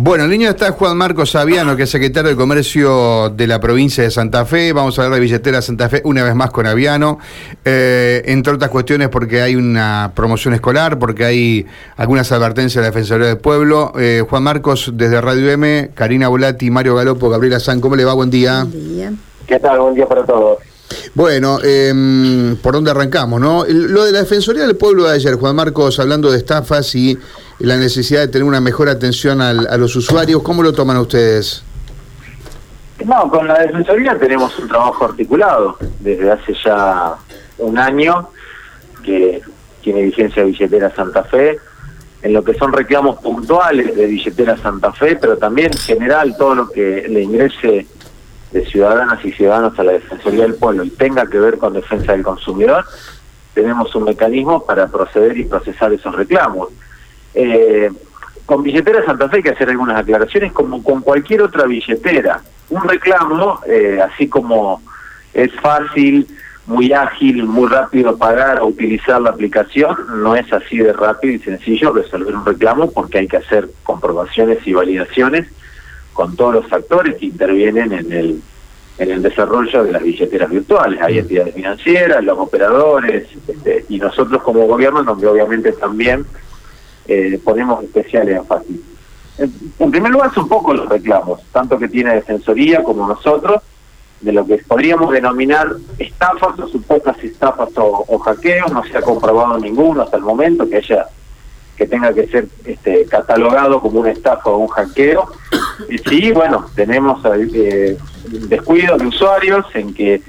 Bueno, en línea está Juan Marcos Saviano, que es secretario de Comercio de la provincia de Santa Fe. Vamos a hablar de billetera Santa Fe una vez más con Aviano, eh, entre otras cuestiones porque hay una promoción escolar, porque hay algunas advertencias de la Defensoría del Pueblo. Eh, Juan Marcos, desde Radio M, Karina Volati, Mario Galopo, Gabriela San, ¿cómo le va? Buen día. Buen día. ¿Qué tal? Buen día para todos. Bueno, eh, ¿por dónde arrancamos? no? Lo de la Defensoría del Pueblo de ayer, Juan Marcos, hablando de estafas y la necesidad de tener una mejor atención al, a los usuarios, ¿cómo lo toman ustedes? No, con la Defensoría tenemos un trabajo articulado desde hace ya un año que tiene vigencia billetera Santa Fe, en lo que son reclamos puntuales de billetera Santa Fe, pero también en general todo lo que le ingrese de ciudadanas y ciudadanos a la Defensoría del Pueblo y tenga que ver con defensa del consumidor, tenemos un mecanismo para proceder y procesar esos reclamos. Eh, con billetera Santa Fe hay que hacer algunas aclaraciones, como con cualquier otra billetera. Un reclamo, eh, así como es fácil, muy ágil, muy rápido pagar o utilizar la aplicación, no es así de rápido y sencillo resolver un reclamo porque hay que hacer comprobaciones y validaciones con todos los factores que intervienen en el en el desarrollo de las billeteras virtuales. Hay entidades financieras, los operadores este, y nosotros como gobierno, donde obviamente también eh, ponemos especial énfasis. En, en primer lugar, son pocos los reclamos, tanto que tiene Defensoría como nosotros, de lo que podríamos denominar estafas o supuestas estafas o, hackeos, no se ha comprobado ninguno hasta el momento que haya que tenga que ser este, catalogado como una estafa o un hackeo. Y sí, bueno, tenemos eh, descuidos de usuarios en que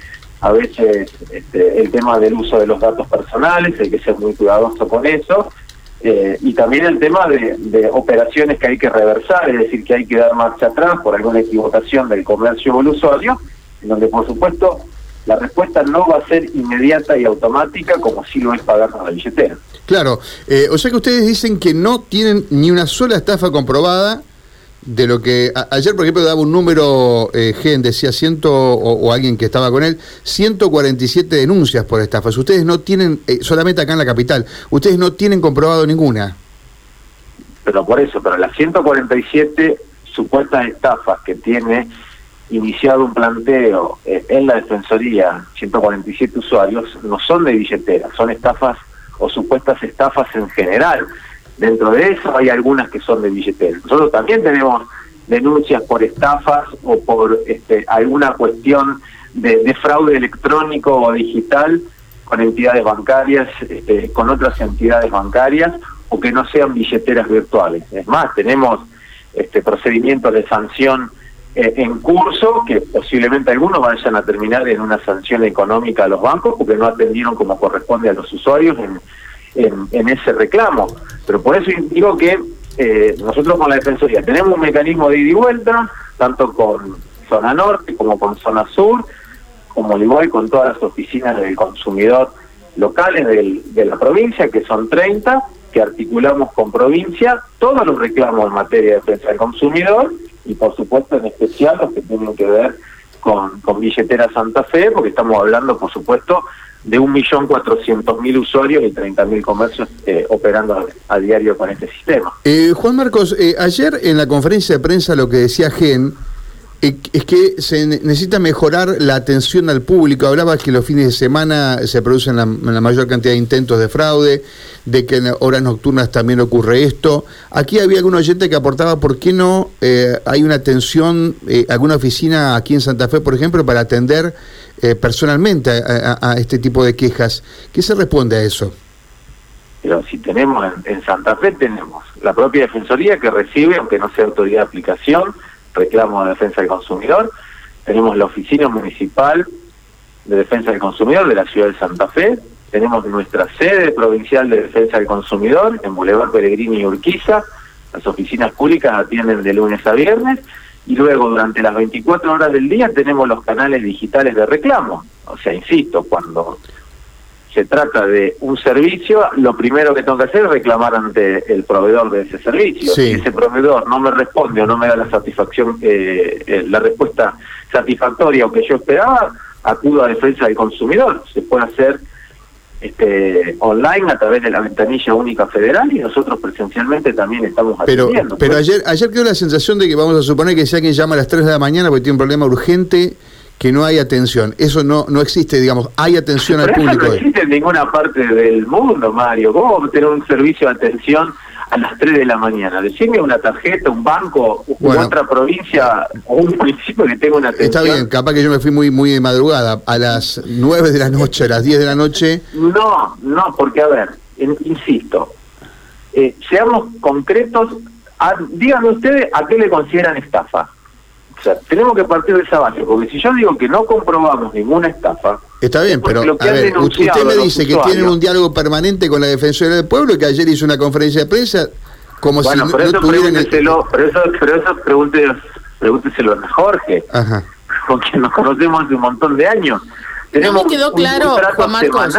a veces este, el tema del uso de los datos personales, hay que ser muy cuidadoso con eso, eh, y también el tema de, operaciones que hay que reversar, es decir, que hay que dar marcha atrás por alguna equivocación del comercio o el usuario, en donde por supuesto la respuesta no va a ser inmediata y automática como si lo es pagar la billetera. Claro, eh, o sea que ustedes dicen que no tienen ni una sola estafa comprobada de lo que ayer, por ejemplo, daba un número, eh, Gen, decía ciento, o, alguien que estaba con él, 147 denuncias por estafas. Ustedes no tienen, eh, solamente acá en la capital, ustedes no tienen comprobado ninguna. Pero por eso, pero las 147 supuestas estafas que tiene iniciado un planteo eh, en la Defensoría, 147 usuarios, no son de billetera, son estafas o supuestas estafas en general Dentro de eso hay algunas que son de billetera. Nosotros también tenemos denuncias por estafas o por este, alguna cuestión de, fraude electrónico o digital con entidades bancarias, este, con otras entidades bancarias o que no sean billeteras virtuales. Es más, tenemos este, procedimientos de sanción eh, en curso que posiblemente algunos vayan a terminar en una sanción económica a los bancos porque no atendieron como corresponde a los usuarios en, en ese reclamo. Pero por eso digo que eh, nosotros con la Defensoría tenemos un mecanismo de ida y vuelta, tanto con zona norte como con zona sur, como al igual con todas las oficinas del consumidor locales de la provincia, que son 30, que articulamos con provincia todos los reclamos en materia de defensa del consumidor y por supuesto en especial los que tienen que ver con, con billetera Santa Fe, porque estamos hablando por supuesto de 1.400.000 usuarios y 30.000 comercios eh, operando a, diario con este sistema. Eh, Juan Marcos, eh, ayer en la conferencia de prensa lo que decía Gen es que se necesita mejorar la atención al público. Hablaba que los fines de semana se producen la, mayor cantidad de intentos de fraude, de que en horas nocturnas también ocurre esto. Aquí había algún oyente que aportaba por qué no hay una atención, alguna oficina aquí en Santa Fe, por ejemplo, para atender eh, personalmente a, este tipo de quejas. ¿Qué se responde a eso? Pero si tenemos en, Santa Fe, tenemos la propia Defensoría que recibe, aunque no sea autoridad de aplicación, reclamo de defensa del consumidor. Tenemos la Oficina Municipal de Defensa del Consumidor de la ciudad de Santa Fe. Tenemos nuestra sede provincial de defensa del consumidor en Boulevard Peregrini y Urquiza. Las oficinas públicas atienden de lunes a viernes y luego durante las 24 horas del día tenemos los canales digitales de reclamo. O sea, insisto, cuando se trata de un servicio, lo primero que tengo que hacer es reclamar ante el proveedor de ese servicio. Si ese proveedor no me responde o no me da la satisfacción, eh, eh, la respuesta satisfactoria o que yo esperaba, acudo a defensa del consumidor. Se puede hacer este, online a través de la ventanilla única federal y nosotros presencialmente también estamos pero, atendiendo. Pero ayer, ayer quedó la sensación de que vamos a suponer que si alguien llama a las 3 de la mañana porque tiene un problema urgente, que no hay atención. Eso no no existe, digamos, hay atención al público. no existe en ninguna parte del mundo, Mario. ¿Cómo vamos a tener un servicio de atención a las 3 de la mañana. Decime una tarjeta, un banco, otra provincia o un municipio que tenga una atención. Está bien, capaz que yo me fui muy muy de madrugada, a las 9 de la noche, a las 10 de la noche. No, no, porque a ver, insisto, eh, seamos concretos, díganme ustedes a qué le consideran estafa. O sea, tenemos que partir de esa base, porque si yo digo que no comprobamos ninguna estafa, Está bien, pero a ver, usted me dice que tienen un diálogo permanente con la Defensoría del Pueblo, que ayer hizo una conferencia de prensa como bueno, si pero eso pregúnteselo, pero eso, pero eso pregúnteselo a Jorge, Ajá. con quien nos conocemos hace un montón de años. No me quedó claro, Juan Marcos.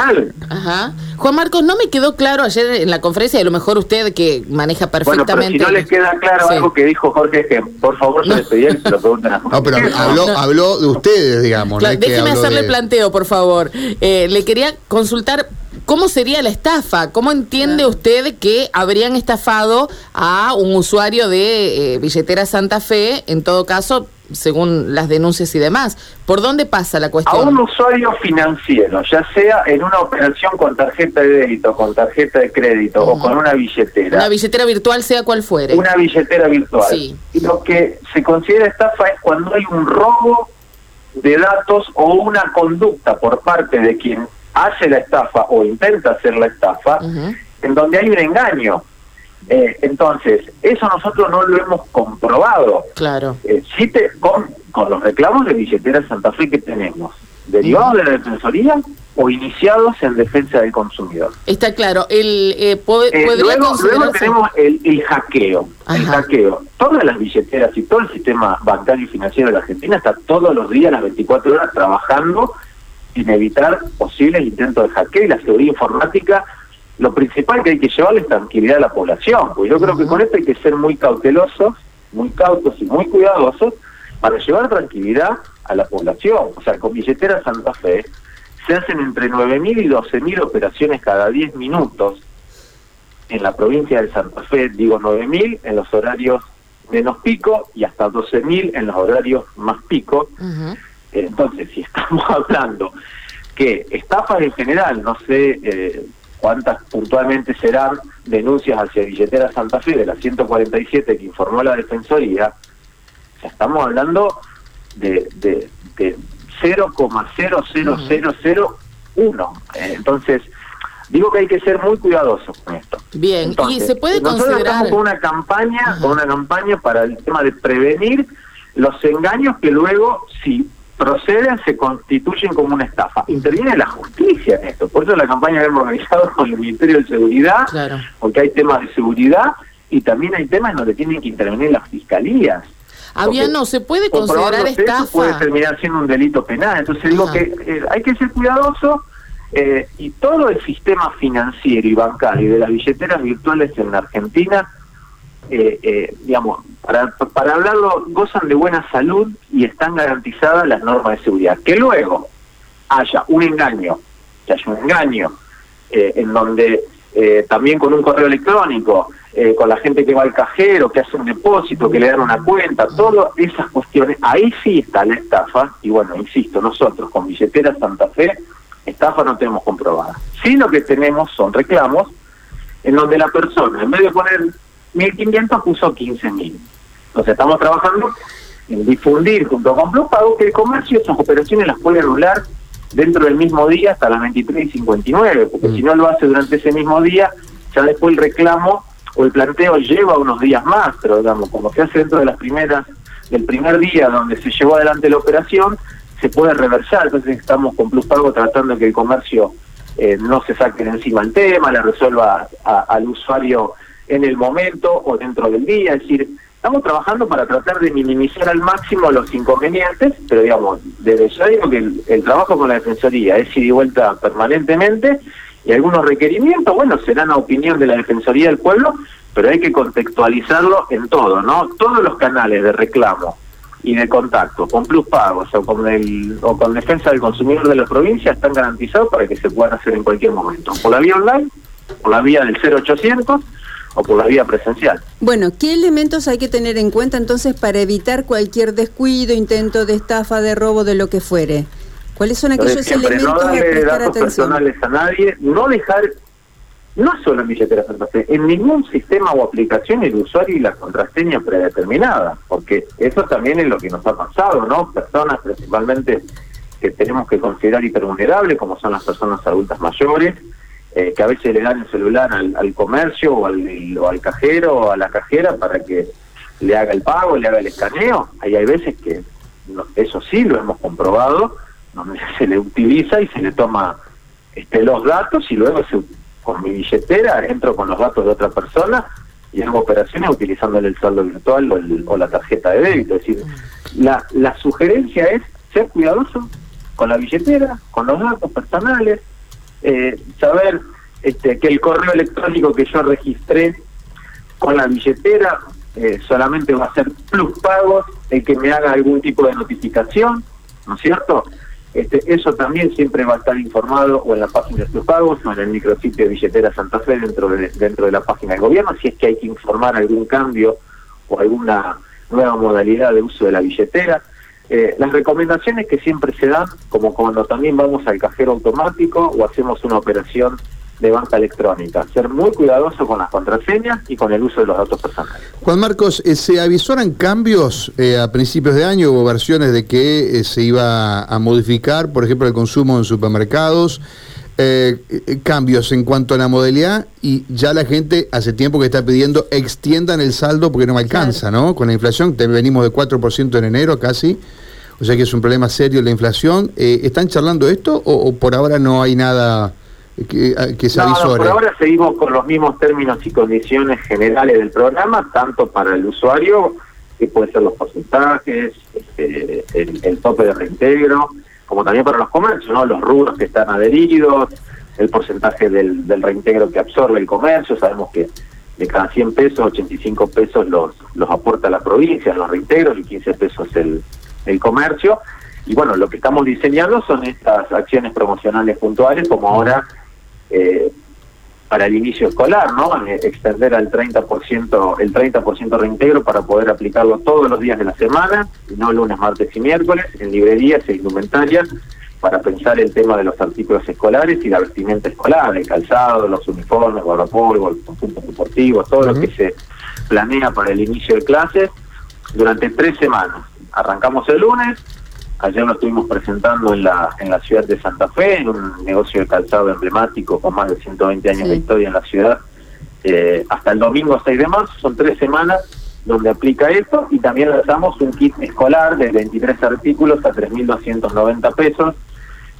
Ajá. Juan Marcos, no me quedó claro ayer en la conferencia, y a lo mejor usted que maneja perfectamente. Bueno, pero si no le queda claro algo que dijo Jorge, que por favor se despedía y se lo pregunten a No, pero habló, habló de ustedes, digamos. déjeme hacerle planteo, por favor. Eh, le quería consultar ¿Cómo sería la estafa? ¿Cómo entiende usted que habrían estafado a un usuario de eh, billetera Santa Fe, en todo caso, según las denuncias y demás? ¿Por dónde pasa la cuestión? A un usuario financiero, ya sea en una operación con tarjeta de débito, con tarjeta de crédito o con una billetera. Una billetera virtual, sea cual fuere. Una billetera virtual. Sí. Y lo que se considera estafa es cuando hay un robo de datos o una conducta por parte de quien hace la estafa o intenta hacer la estafa, en donde hay un engaño. Eh, entonces, eso nosotros no lo hemos comprobado. Claro. Eh, te, con, con los reclamos de billetera Santa Fe que tenemos, derivados de la Defensoría o iniciados en defensa del consumidor. Está claro. El, eh, eh luego, luego, tenemos el, el hackeo. El hackeo. Todas las billeteras y todo el sistema bancario y financiero de la Argentina está todos los días, las 24 horas, trabajando sin evitar posibles intentos de hackeo y la seguridad informática, lo principal que hay que llevarle es tranquilidad a la población, porque yo creo que con esto hay que ser muy cautelosos, muy cautos y muy cuidadosos para llevar tranquilidad a la población. O sea, con billetera Santa Fe se hacen entre 9.000 y 12.000 operaciones cada 10 minutos en la provincia de Santa Fe, digo 9.000 en los horarios menos pico y hasta 12.000 en los horarios más pico. Entonces, si estamos hablando que estafas en general, no sé eh, cuántas puntualmente serán denuncias hacia Billetera Santa Fe de la 147 que informó la Defensoría, o estamos hablando de, de, de 0,00001. entonces, digo que hay que ser muy cuidadosos con esto. Bien, y se puede nosotros considerar... estamos con una campaña, con una campaña para el tema de prevenir los engaños que luego, si proceden, se constituyen como una estafa. Interviene la justicia en esto. Por eso la campaña que hemos organizado con el Ministerio de Seguridad, porque hay temas de seguridad y también hay temas en donde tienen que intervenir las fiscalías. Había, no, se puede considerar estafa. Eso puede terminar siendo un delito penal. Entonces digo que eh, hay que ser cuidadoso eh, y todo el sistema financiero y bancario de las billeteras virtuales en la Argentina eh, eh, digamos, para, para hablarlo, gozan de buena salud y están garantizadas las normas de seguridad. Que luego haya un engaño, que haya un engaño, eh, en donde eh, también con un correo electrónico, con la gente que va al cajero, que hace un depósito, que le dan una cuenta, todas esas cuestiones, ahí sí está la estafa, y bueno, insisto, nosotros con billetera Santa Fe, estafa no tenemos comprobada. Sí lo que tenemos son reclamos en donde la persona, en vez de poner 1.500 puso 15.000. Entonces estamos trabajando en difundir junto con Blue Pago que el comercio esas operaciones las puede anular dentro del mismo día hasta las 23 y 59, porque mm. si no lo hace durante ese mismo día, ya después el reclamo o el planteo lleva unos días más, pero digamos, como se hace dentro de las primeras, del primer día donde se llevó adelante la operación, se puede reversar, entonces estamos con Plus Pago tratando de que el comercio eh, no se saque de encima el tema, le resuelva al usuario en el momento o dentro del día, es decir, estamos trabajando para tratar de minimizar al máximo los inconvenientes, pero digamos, desde ya digo que el, trabajo con la Defensoría es ir y vuelta permanentemente y algunos requerimientos, bueno, serán a opinión de la Defensoría del Pueblo, pero hay que contextualizarlo en todo, ¿no? Todos los canales de reclamo y de contacto con Plus Pagos o con, el, o con Defensa del Consumidor de la provincia están garantizados para que se puedan hacer en cualquier momento, por la vía online, por la vía del 0800 o por la vía presencial. Bueno, ¿qué elementos hay que tener en cuenta entonces para evitar cualquier descuido, intento de estafa, de robo, de lo que fuere? ¿Cuáles son aquellos elementos no darle datos personales a nadie, no dejar no solo en billetera Santa Fe, en ningún sistema o aplicación el usuario y la contraseña predeterminada, porque eso también es lo que nos ha pasado, ¿no? Personas principalmente que tenemos que considerar hipervulnerables, como son las personas adultas mayores, eh, que a veces le dan el celular al, comercio o al, o al cajero o a la cajera para que le haga el pago, le haga el escaneo. Ahí hay veces que eso sí lo hemos comprobado, donde se le utiliza y se le toma este, los datos y luego se con mi billetera, entro con los datos de otra persona y hago operaciones utilizándole el saldo virtual o, la tarjeta de débito. Es decir, la, la sugerencia es ser cuidadoso con la billetera, con los datos personales, eh, saber este, que el correo electrónico que yo registré con la billetera eh, solamente va a ser plus pagos el que me haga algún tipo de notificación, ¿no es cierto? Este, eso también siempre va a estar informado o en la página de tus pagos o en el micrositio de billetera Santa Fe dentro de, dentro de la página del gobierno, si es que hay que informar algún cambio o alguna nueva modalidad de uso de la billetera. Eh, las recomendaciones que siempre se dan, como cuando también vamos al cajero automático o hacemos una operación de banca electrónica. Ser muy cuidadoso con las contraseñas y con el uso de los datos personales. Juan Marcos, eh, ¿se avisoran cambios eh, a principios de año? o versiones de que se iba a modificar, por ejemplo, el consumo en supermercados? Cambios en cuanto a la modalidad y ya la gente hace tiempo que está pidiendo extiendan el saldo porque no me alcanza, ¿no? Con la inflación, venimos de 4% en enero casi, o sea que es un problema serio la inflación. ¿Están charlando esto o por ahora no hay nada que, se no, por ahora seguimos con los mismos términos y condiciones generales del programa, tanto para el usuario, que pueden ser los porcentajes, este, el, tope de reintegro, como también para los comercios, ¿no? los rubros que están adheridos, el porcentaje del, reintegro que absorbe el comercio, sabemos que de cada 100 pesos, 85 pesos los, los aporta la provincia, los reintegros, y 15 pesos el, el comercio. Y bueno, lo que estamos diseñando son estas acciones promocionales puntuales, como ahora eh, para el inicio escolar, ¿no? Eh, extender al 30%, el 30% reintegro para poder aplicarlo todos los días de la semana, no lunes, martes y miércoles, en librerías e indumentarias, para pensar el tema de los artículos escolares y la vestimenta escolar, el calzado, los uniformes, guardapolvo, los conjuntos deportivos, todo lo que se planea para el inicio de clases durante tres semanas. Arrancamos el lunes, Ayer lo estuvimos presentando en la, en la ciudad de Santa Fe, en un negocio de calzado emblemático con más de 120 años de historia en la ciudad. Eh, hasta el domingo 6 de marzo, son tres semanas donde aplica esto y también lanzamos un kit escolar de 23 artículos a 3.290 pesos,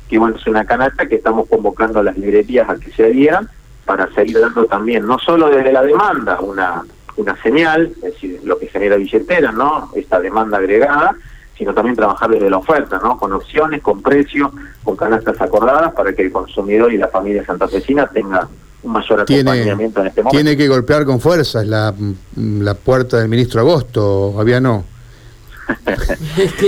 que bueno, es una canasta que estamos convocando a las librerías a que se adhieran para seguir dando también, no solo desde la demanda, una, una señal, es decir, lo que genera billetera, ¿no? Esta demanda agregada, sino también trabajar desde la oferta, ¿no? Con opciones, con precios, con canastas acordadas para que el consumidor y la familia santafesina tenga un mayor acompañamiento en este momento. Tiene que golpear con fuerzas la, la puerta del ministro Agosto, había no.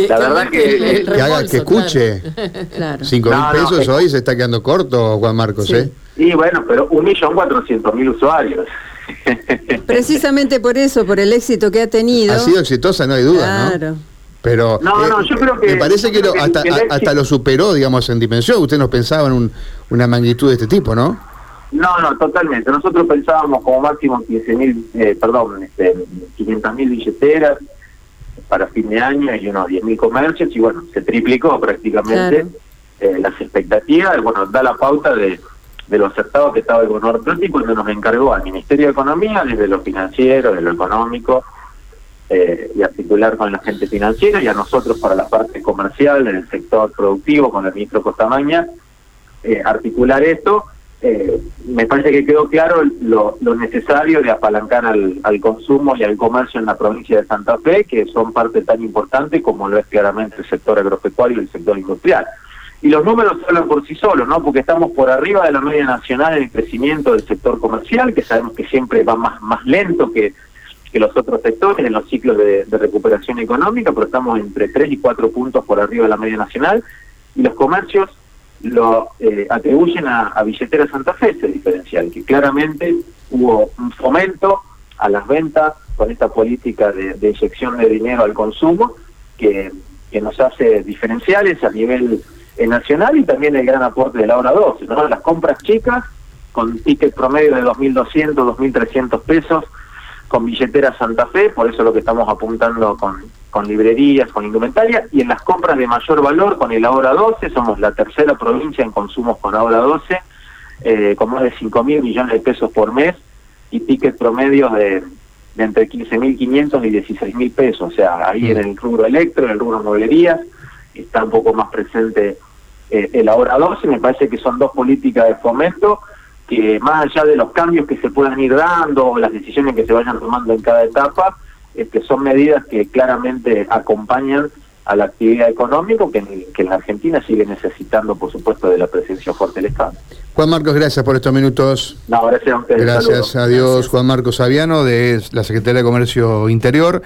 la verdad que, que, haga, que escuche. Cinco mil pesos hoy se está quedando corto, Juan Marcos, ¿eh? Y bueno, pero un millón cuatrocientos mil usuarios. Precisamente por eso, por el éxito que ha tenido. Ha sido exitosa, no hay duda, claro. Pero no, no, eh, yo creo que, me parece que, hasta, hasta lo superó, digamos, en dimensión. Usted no pensaba en un, una magnitud de este tipo, ¿no? No, no, totalmente. Nosotros pensábamos como máximo 15 mil, eh, perdón, este, 500 mil billeteras para fin de año y unos 10 mil comercios y bueno, se triplicó prácticamente eh, las expectativas. Bueno, da la pauta de, de lo acertado que estaba el gobernador y cuando nos encargó al Ministerio de Economía, desde lo financiero, de lo económico, eh, y articular con la gente financiera y a nosotros para la parte comercial, en el sector productivo, con el ministro Costamaña, eh, articular esto. Eh, me parece que quedó claro lo, necesario de apalancar al, consumo y al comercio en la provincia de Santa Fe, que son parte tan importante como lo es claramente el sector agropecuario y el sector industrial. Y los números hablan por sí solos, ¿no? Porque estamos por arriba de la media nacional en el crecimiento del sector comercial, que sabemos que siempre va más, más lento que que los otros sectores en los ciclos de, recuperación económica, pero estamos entre 3 y 4 puntos por arriba de la media nacional, y los comercios lo eh, atribuyen a, Billetera Santa Fe ese diferencial, que claramente hubo un fomento a las ventas con esta política de, inyección de dinero al consumo que, que nos hace diferenciales a nivel eh, nacional y también el gran aporte de la hora 12, ¿no? las compras chicas con ticket promedio de 2.200, 2.300 pesos, con billetera Santa Fe, por eso lo que estamos apuntando con, con librerías, con indumentaria, y en las compras de mayor valor con el Ahora 12, somos la tercera provincia en consumos con Ahora 12, eh, con más de 5 mil millones de pesos por mes y tickets promedios de, de entre 15.500 y 16.000 pesos, o sea, ahí en el rubro electro, en el rubro mueblería, está un poco más presente eh, el Ahora 12, me parece que son dos políticas de fomento que más allá de los cambios que se puedan ir dando o las decisiones que se vayan tomando en cada etapa, este, son medidas que claramente acompañan a la actividad económica que, que en la Argentina sigue necesitando, por supuesto, de la presencia fuerte del Estado. Juan Marcos, gracias por estos minutos. No, gracias a ustedes. Gracias a Dios, Juan Marcos Aviano, de la Secretaría de Comercio Interior.